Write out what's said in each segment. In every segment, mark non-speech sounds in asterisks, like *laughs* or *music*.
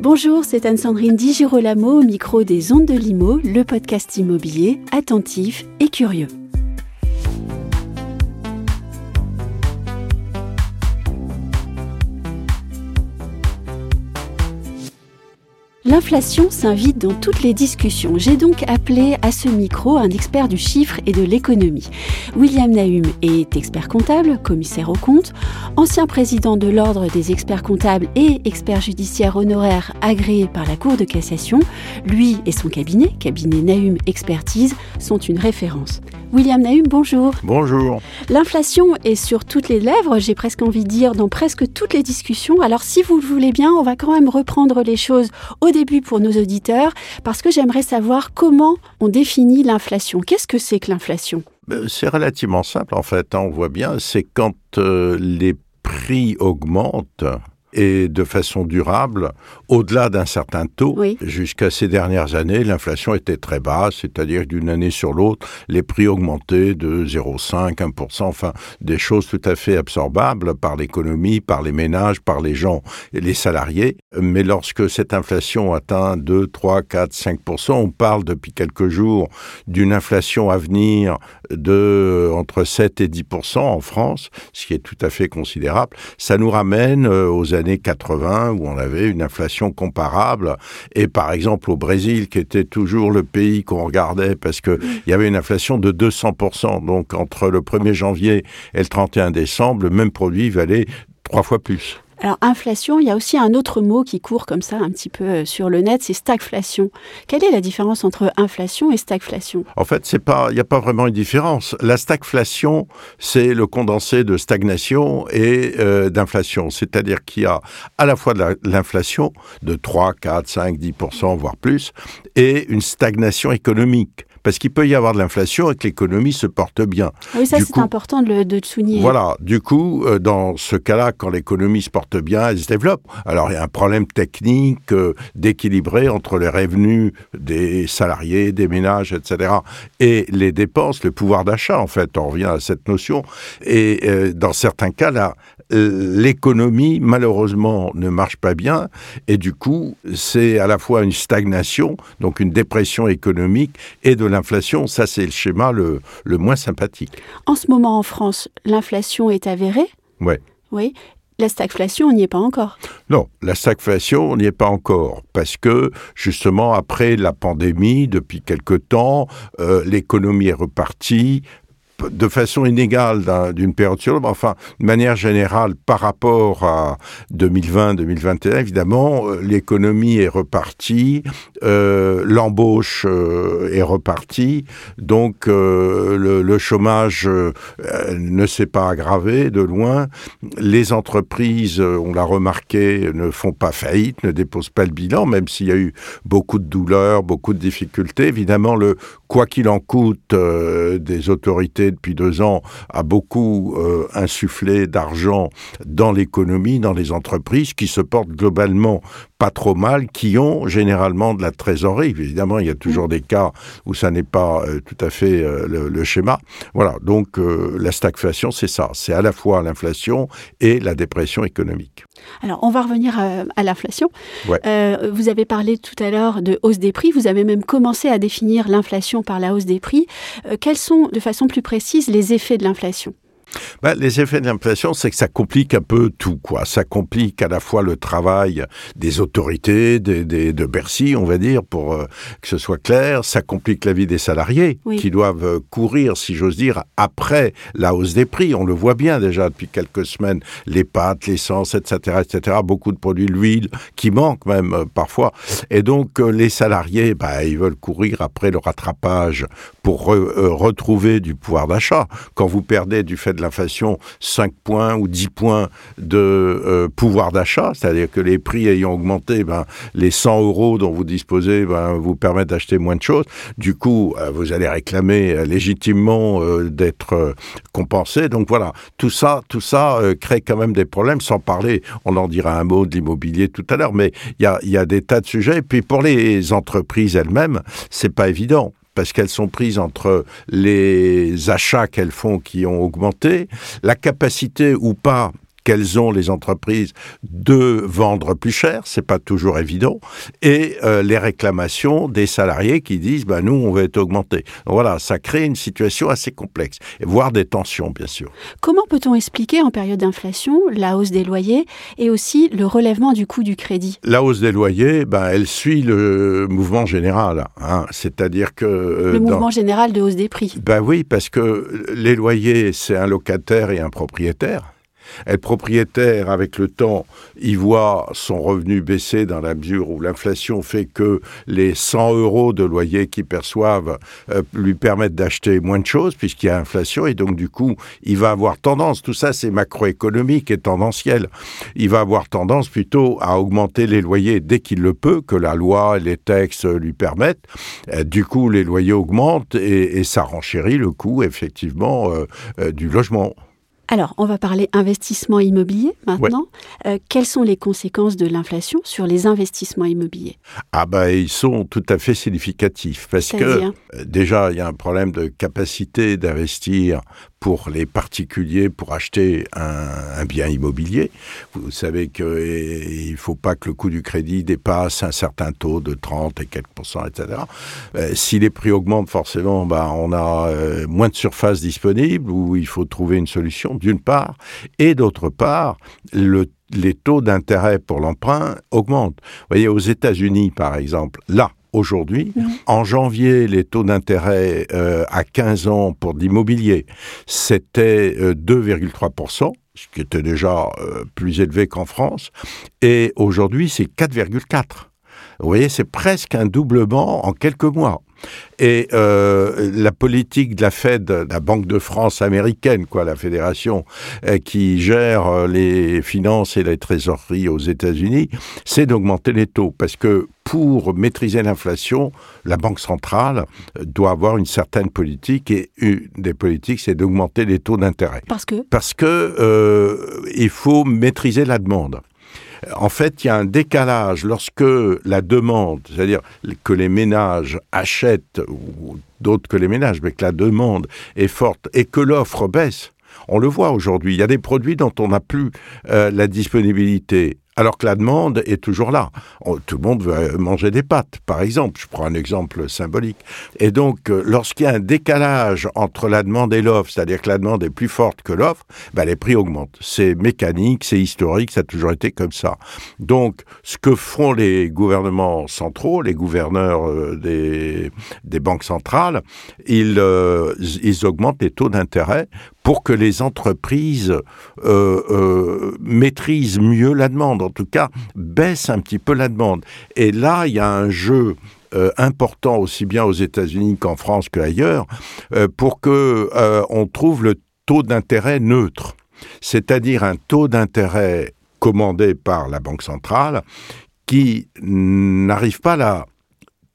Bonjour, c'est Anne-Sandrine Di Girolamo au micro des Ondes de Limo, le podcast immobilier attentif et curieux. L'inflation s'invite dans toutes les discussions. J'ai donc appelé à ce micro un expert du chiffre et de l'économie. William Nahum est expert comptable, commissaire aux comptes, ancien président de l'Ordre des experts comptables et expert judiciaire honoraire agréé par la Cour de cassation. Lui et son cabinet, cabinet Nahum Expertise, sont une référence. William Nahum, bonjour. Bonjour. L'inflation est sur toutes les lèvres, j'ai presque envie de dire, dans presque toutes les discussions. Alors si vous le voulez bien, on va quand même reprendre les choses au début pour nos auditeurs, parce que j'aimerais savoir comment on définit l'inflation. Qu'est-ce que c'est que l'inflation? Ben, C'est relativement simple en fait, hein, on voit bien, c'est quand euh, les prix augmentent et de façon durable, au-delà d'un certain taux. Jusqu'à ces dernières années, l'inflation était très basse, c'est-à-dire d'une année sur l'autre, les prix augmentaient de 0,5, 1%, enfin des choses tout à fait absorbables par l'économie, par les ménages, par les gens et les salariés. Mais lorsque cette inflation atteint 2, 3, 4, 5%, on parle depuis quelques jours d'une inflation à venir de entre 7 et 10% en France, ce qui est tout à fait considérable. Ça nous ramène euh, aux années 80 où on avait une inflation comparable. Et par exemple au Brésil, qui était toujours le pays qu'on regardait parce qu'il y avait une inflation de 200%. Donc entre le 1er janvier et le 31 décembre, le même produit valait trois fois plus. Alors inflation, il y a aussi un autre mot qui court comme ça un petit peu euh, sur le net, c'est stagflation. Quelle est la différence entre inflation et stagflation? En fait, c'est pas, il n'y a pas vraiment une différence. La stagflation, c'est le condensé de stagnation et euh, d'inflation, c'est-à-dire qu'il y a à la fois de l'inflation de 3, 4, 5, 10 voire plus, et une stagnation économique parce qu'il peut y avoir de l'inflation et que l'économie se porte bien. Ah oui, ça c'est important de le, souligner. Voilà, du coup, euh, dans ce cas-là, quand l'économie se porte bien, elle se développe. Alors il y a un problème technique euh, d'équilibrer entre les revenus des salariés, des ménages, etc., et les dépenses, le pouvoir d'achat, en fait, on revient à cette notion. Et euh, dans certains cas, là, l'économie, malheureusement, ne marche pas bien, et du coup, c'est à la fois une stagnation, donc une dépression économique, et de l'inflation. Ça, c'est le schéma le, le moins sympathique. En ce moment, en France, l'inflation est avérée Ouais. Oui. La stagflation, on n'y est pas encore. Non, la stagflation, on n'y est pas encore, parce que justement, après la pandémie, depuis quelque temps, euh, l'économie est repartie, de façon inégale d'une période sur l'autre, enfin, de manière générale, par rapport à 2020-2021, évidemment, euh, l'économie est repartie, euh, l'embauche euh, est repartie, donc le, chômage ne s'est pas aggravé de loin, les entreprises, on l'a remarqué, ne font pas faillite, ne déposent pas le bilan, même s'il y a eu beaucoup de douleurs, beaucoup de difficultés. Évidemment, le quoi qu'il en coûte des autorités depuis deux ans a beaucoup euh, insufflé d'argent dans l'économie, dans les entreprises qui se portent globalement pas trop mal, qui ont généralement de la trésorerie. Évidemment, il y a toujours mm. des cas où ça n'est pas euh, tout à fait euh, le, schéma. Voilà, donc la stagflation, c'est ça. C'est à la fois l'inflation et la dépression économique. Alors, on va revenir à, l'inflation. vous avez parlé tout à l'heure de hausse des prix. Vous avez même commencé à définir l'inflation par la hausse des prix. quels sont, de façon plus précise, les effets de l'inflation? Bah, les effets de l'inflation, c'est que ça complique un peu tout, quoi. Ça complique à la fois le travail des autorités, des, de Bercy, on va dire, pour euh, que ce soit clair. Ça complique la vie des salariés qui doivent euh, courir, si j'ose dire, après la hausse des prix. On le voit bien déjà depuis quelques semaines. Les pâtes, l'essence, etc., etc. Beaucoup de produits, l'huile, qui manquent même euh, parfois. Et donc, les salariés, bah, ils veulent courir après le rattrapage pour retrouver du pouvoir d'achat. Quand vous perdez du fait de l'inflation 5 points ou 10 points de euh, pouvoir d'achat, c'est-à-dire que les prix ayant augmenté, ben, les 100 euros dont vous disposez ben, vous permettent d'acheter moins de choses. Du coup, euh, vous allez réclamer euh, légitimement d'être compensé. Donc voilà, tout ça, tout ça crée quand même des problèmes, sans parler, on en dira un mot de l'immobilier tout à l'heure, mais il y a, y a des tas de sujets. Et puis pour les entreprises elles-mêmes, c'est pas évident parce qu'elles sont prises entre les achats qu'elles font qui ont augmenté, la capacité ou pas qu'elles ont les entreprises de vendre plus cher, c'est pas toujours évident, et euh, les réclamations des salariés qui disent bah nous on va être augmentés. voilà, ça crée une situation assez complexe, voire des tensions bien sûr. Comment peut-on expliquer en période d'inflation la hausse des loyers et aussi le relèvement du coût du crédit? La hausse des loyers, ben, elle suit le mouvement général, hein. c'est-à-dire que euh, le mouvement général de hausse des prix. Ben oui, parce que les loyers, c'est un locataire et un propriétaire. Et propriétaire, avec le temps, il voit son revenu baisser dans la mesure où l'inflation fait que les 100 euros de loyer qu'il perçoivent euh, lui permettent d'acheter moins de choses puisqu'il y a inflation et donc du coup, il va avoir tendance, tout ça c'est macroéconomique et tendanciel, il va avoir tendance plutôt à augmenter les loyers dès qu'il le peut, que la loi et les textes lui permettent. Euh, du coup, les loyers augmentent et, ça renchérit le coût effectivement euh, du logement. Alors, on va parler investissement immobilier maintenant. Euh, quelles sont les conséquences de l'inflation sur les investissements immobiliers? Ah ben, ils sont tout à fait significatifs parce que euh, déjà, il y a un problème de capacité d'investir pour les particuliers pour acheter un, bien immobilier. Vous savez qu'il ne faut pas que le coût du crédit dépasse un certain taux de 30 et quelques pourcents, etc. Euh, si les prix augmentent, forcément, ben, on a moins de surface disponible où il faut trouver une solution d'une part, et d'autre part, les taux d'intérêt pour l'emprunt augmentent. Vous voyez, aux États-Unis, par exemple, là, aujourd'hui. En janvier, les taux d'intérêt euh, à 15 ans pour l'immobilier, c'était 2,3%, euh, ce qui était déjà euh, plus élevé qu'en France. Et aujourd'hui, c'est 4,4%. Vous voyez, c'est presque un doublement en quelques mois. Et euh, la politique de la Fed, la Banque de France américaine, quoi, la fédération euh, qui gère euh, les finances et les trésoreries aux États-Unis, c'est d'augmenter les taux. Parce que pour maîtriser l'inflation, la Banque centrale doit avoir une certaine politique et une des politiques, c'est d'augmenter les taux d'intérêt. Parce que? Parce que il faut maîtriser la demande. En fait, il y a un décalage lorsque la demande, c'est-à-dire que les ménages achètent, ou d'autres que les ménages, mais que la demande est forte et que l'offre baisse. On le voit aujourd'hui, il y a des produits dont on n'a plus euh, la disponibilité alors que la demande est toujours là. tout le monde veut manger des pâtes, par exemple. Je prends un exemple symbolique. Et donc, euh, lorsqu'il y a un décalage entre la demande et l'offre, c'est-à-dire que la demande est plus forte que l'offre, ben, les prix augmentent. C'est mécanique, c'est historique, ça a toujours été comme ça. Donc, ce que font les gouvernements centraux, les gouverneurs euh, des, banques centrales, euh, ils augmentent les taux d'intérêt pour que les entreprises euh, euh, maîtrisent mieux la demande, en tout cas baissent un petit peu la demande. Et là, il y a un jeu euh, important aussi bien aux États-Unis qu'en France qu'ailleurs pour que on trouve le taux d'intérêt neutre, c'est-à-dire un taux d'intérêt commandé par la Banque centrale qui n'arrive pas à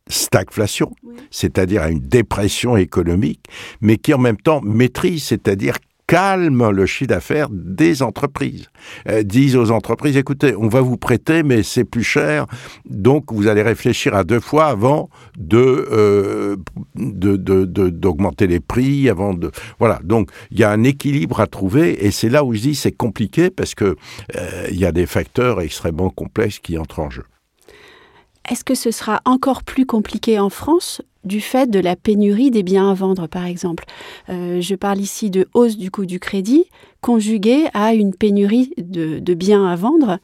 la stagflation, c'est-à-dire à une dépression économique, mais qui en même temps maîtrise, c'est-à-dire calme le chiffre d'affaires des entreprises. Euh, disent aux entreprises, écoutez, on va vous prêter, mais c'est plus cher, donc vous allez réfléchir à deux fois avant de, euh, d'augmenter les prix, avant de... Voilà, donc il y a un équilibre à trouver, et c'est là où je dis c'est compliqué, parce que euh, il y a des facteurs extrêmement complexes qui entrent en jeu. Est-ce que ce sera encore plus compliqué en France du fait de la pénurie des biens à vendre, par exemple? Euh, Je parle ici de hausse du coût du crédit conjuguée à une pénurie de biens à vendre.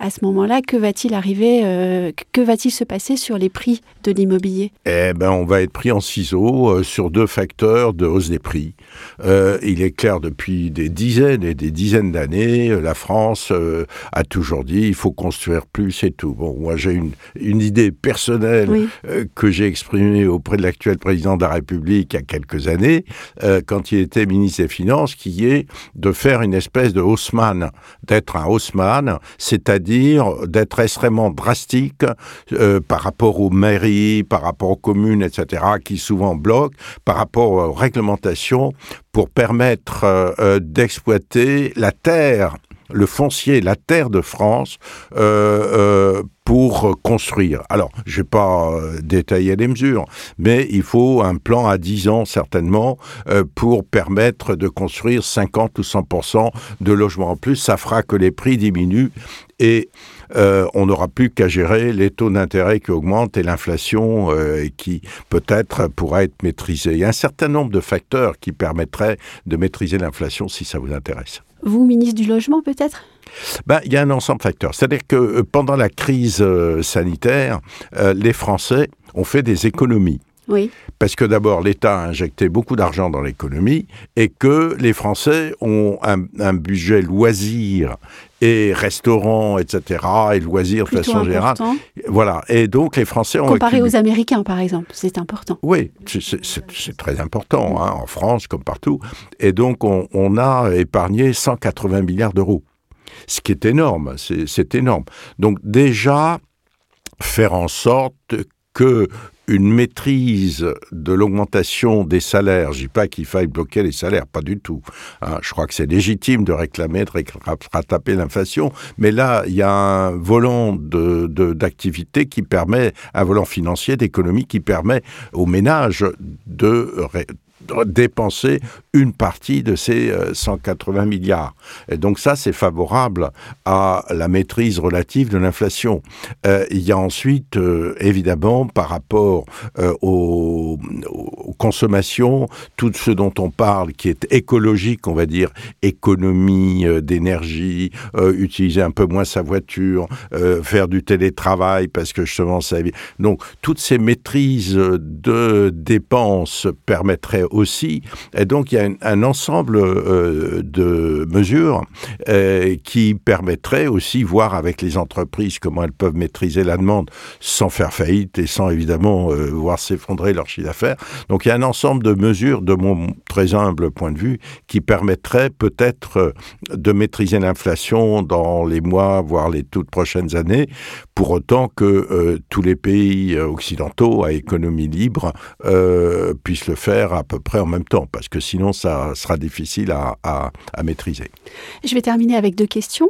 À ce moment-là, que va-t-il arriver, euh, que va-t-il se passer sur les prix de l'immobilier? Eh ben, on va être pris en ciseaux euh, sur deux facteurs de hausse des prix. Euh, il est clair depuis des dizaines et des dizaines d'années, la France a toujours dit il faut construire plus et tout. Bon, moi j'ai une, une idée personnelle que j'ai exprimée auprès de l'actuel président de la République il y a quelques années, quand il était ministre des Finances, qui est de faire une espèce de Haussmann, d'être un Haussmann, c'est-à-dire d'être extrêmement drastique euh, par rapport aux mairies, par rapport aux communes, etc., qui souvent bloquent, par rapport aux réglementations, pour permettre euh, euh, d'exploiter la terre le foncier, la terre de France euh, pour construire. Alors, je vais pas détailler les mesures, mais il faut un plan à 10 ans certainement pour permettre de construire 50 ou 100% de logements en plus. Ça fera que les prix diminuent et euh, on n'aura plus qu'à gérer les taux d'intérêt qui augmentent et l'inflation euh, qui peut-être pourra être maîtrisée. Il y a un certain nombre de facteurs qui permettraient de maîtriser l'inflation si ça vous intéresse. Vous, ministre du Logement, peut-être? Ben, il y a un ensemble de facteurs. C'est-à-dire que euh, pendant la crise sanitaire, les Français ont fait des économies. Oui. Parce que d'abord, l'État a injecté beaucoup d'argent dans l'économie et que les Français ont un, budget loisir et restaurants, etc., et loisirs de façon générale. Voilà. Et donc, les Français ont. Comparé aux Américains, par exemple, c'est important. Oui, c'est très important, hein, en France comme partout. Et donc, on, on a épargné 180 milliards d'euros. Ce qui est énorme, c'est énorme. Donc, déjà, faire en sorte que une maîtrise de l'augmentation des salaires. Je dis pas qu'il faille bloquer les salaires, pas du tout. Hein. je crois que c'est légitime de réclamer, de rattraper l'inflation, mais là, il y a un volant d'activité qui permet, un volant financier, d'économie qui permet aux ménages de dépenser une partie de ces 180 euh, milliards. Et donc ça, c'est favorable à la maîtrise relative de l'inflation. Euh, il y a ensuite, euh, évidemment, par rapport aux, consommations, tout ce dont on parle qui est écologique, on va dire, économie d'énergie, utiliser un peu moins sa voiture, faire du télétravail parce que justement ça... Donc toutes ces maîtrises de dépenses permettraient aussi, et donc il y a un, ensemble euh, de mesures euh, qui permettraient aussi, voir avec les entreprises comment elles peuvent maîtriser la demande sans faire faillite et sans évidemment euh, voir s'effondrer leur chiffre d'affaires. Donc il y a un ensemble de mesures, de mon très humble point de vue, qui permettraient peut-être de maîtriser l'inflation dans les mois, voire les toutes prochaines années, pour autant que tous les pays occidentaux à économie libre puissent le faire à peu près en même temps, parce que sinon ça sera difficile à, maîtriser. Je vais terminer avec deux questions.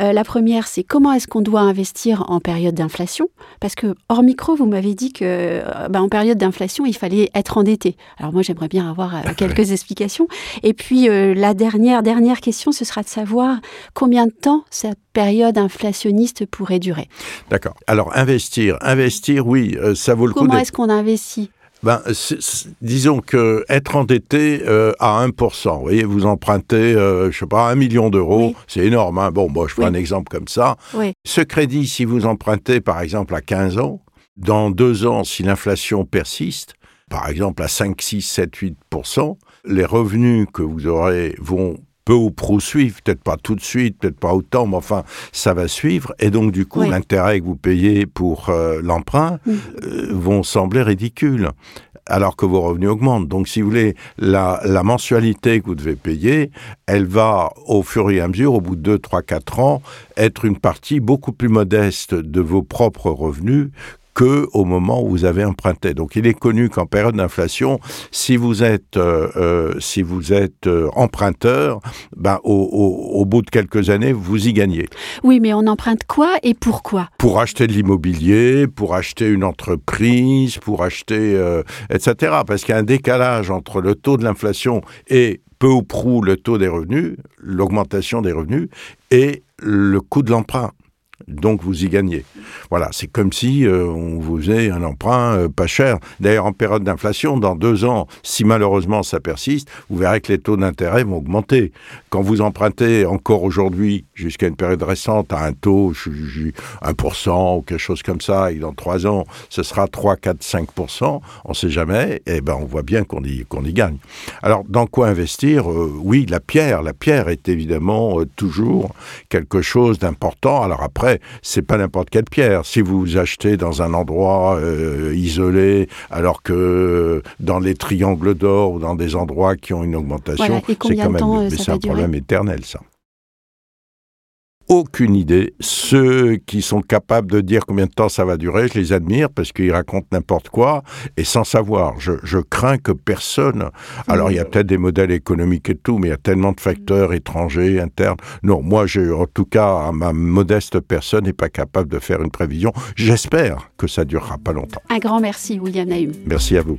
Euh, la première, c'est comment est-ce qu'on doit investir en période d'inflation? Parce que hors micro, vous m'avez dit que euh, ben, en période d'inflation, il fallait être endetté. Alors moi, j'aimerais bien avoir euh, *laughs* quelques explications. Et puis la dernière dernière question, ce sera de savoir combien de temps cette période inflationniste pourrait durer. D'accord. Alors investir, investir, oui, ça vaut le coup. Comment est-ce qu'on investit? Ben, disons que être endetté euh, à 1%, vous voyez, vous empruntez, euh, je sais pas, un million d'euros, c'est énorme. Hein. Bon, moi, je prends un exemple comme ça. Ce crédit, si vous empruntez, par exemple, à 15 ans, dans deux ans, si l'inflation persiste, par exemple à 5, 6, 7, 8%, les revenus que vous aurez vont peu ou prou suivre, peut-être pas tout de suite, peut-être pas autant, mais enfin, ça va suivre. Et donc, du coup, l'intérêt que vous payez pour euh, l'emprunt mm. euh, vont sembler ridicules alors que vos revenus augmentent. Donc, si vous voulez, la, la, mensualité que vous devez payer, elle va, au fur et à mesure, au bout de 2, 3, 4 ans, être une partie beaucoup plus modeste de vos propres revenus que au moment où vous avez emprunté. Donc il est connu qu'en période d'inflation, si vous êtes euh, euh, si vous êtes euh, emprunteur, ben au, au, bout de quelques années, vous y gagnez. Oui, mais on emprunte quoi et pourquoi? Pour acheter de l'immobilier, pour acheter une entreprise, pour acheter etc. Parce qu'il y a un décalage entre le taux de l'inflation et peu ou prou le taux des revenus, l'augmentation des revenus et le coût de l'emprunt donc vous y gagnez. Voilà, c'est comme si euh, on vous faisait un emprunt euh, pas cher. D'ailleurs, en période d'inflation, dans deux ans, si malheureusement ça persiste, vous verrez que les taux d'intérêt vont augmenter. Quand vous empruntez encore aujourd'hui, jusqu'à une période récente, à un taux, 1% ou quelque chose comme ça, et dans trois ans, ce sera 3, 4, 5%, on ne sait jamais, et eh ben on voit bien qu'on y, qu'on y gagne. Alors, dans quoi investir euh, Oui, la pierre. La pierre est évidemment toujours quelque chose d'important. Alors après, c'est pas n'importe quelle pierre. Si vous achetez dans un endroit euh, isolé, alors que dans les triangles d'or ou dans des endroits qui ont une augmentation, c'est quand même, euh, c'est un problème éternel, ça. Aucune idée. Ceux qui sont capables de dire combien de temps ça va durer, je les admire parce qu'ils racontent n'importe quoi et sans savoir. Je, crains que personne. Alors il y a peut-être des modèles économiques et tout, mais il y a tellement de facteurs étrangers, internes. Non, moi, je, en tout cas, ma modeste personne n'est pas capable de faire une prévision. J'espère que ça durera pas longtemps. Un grand merci, William Naïm. Merci à vous.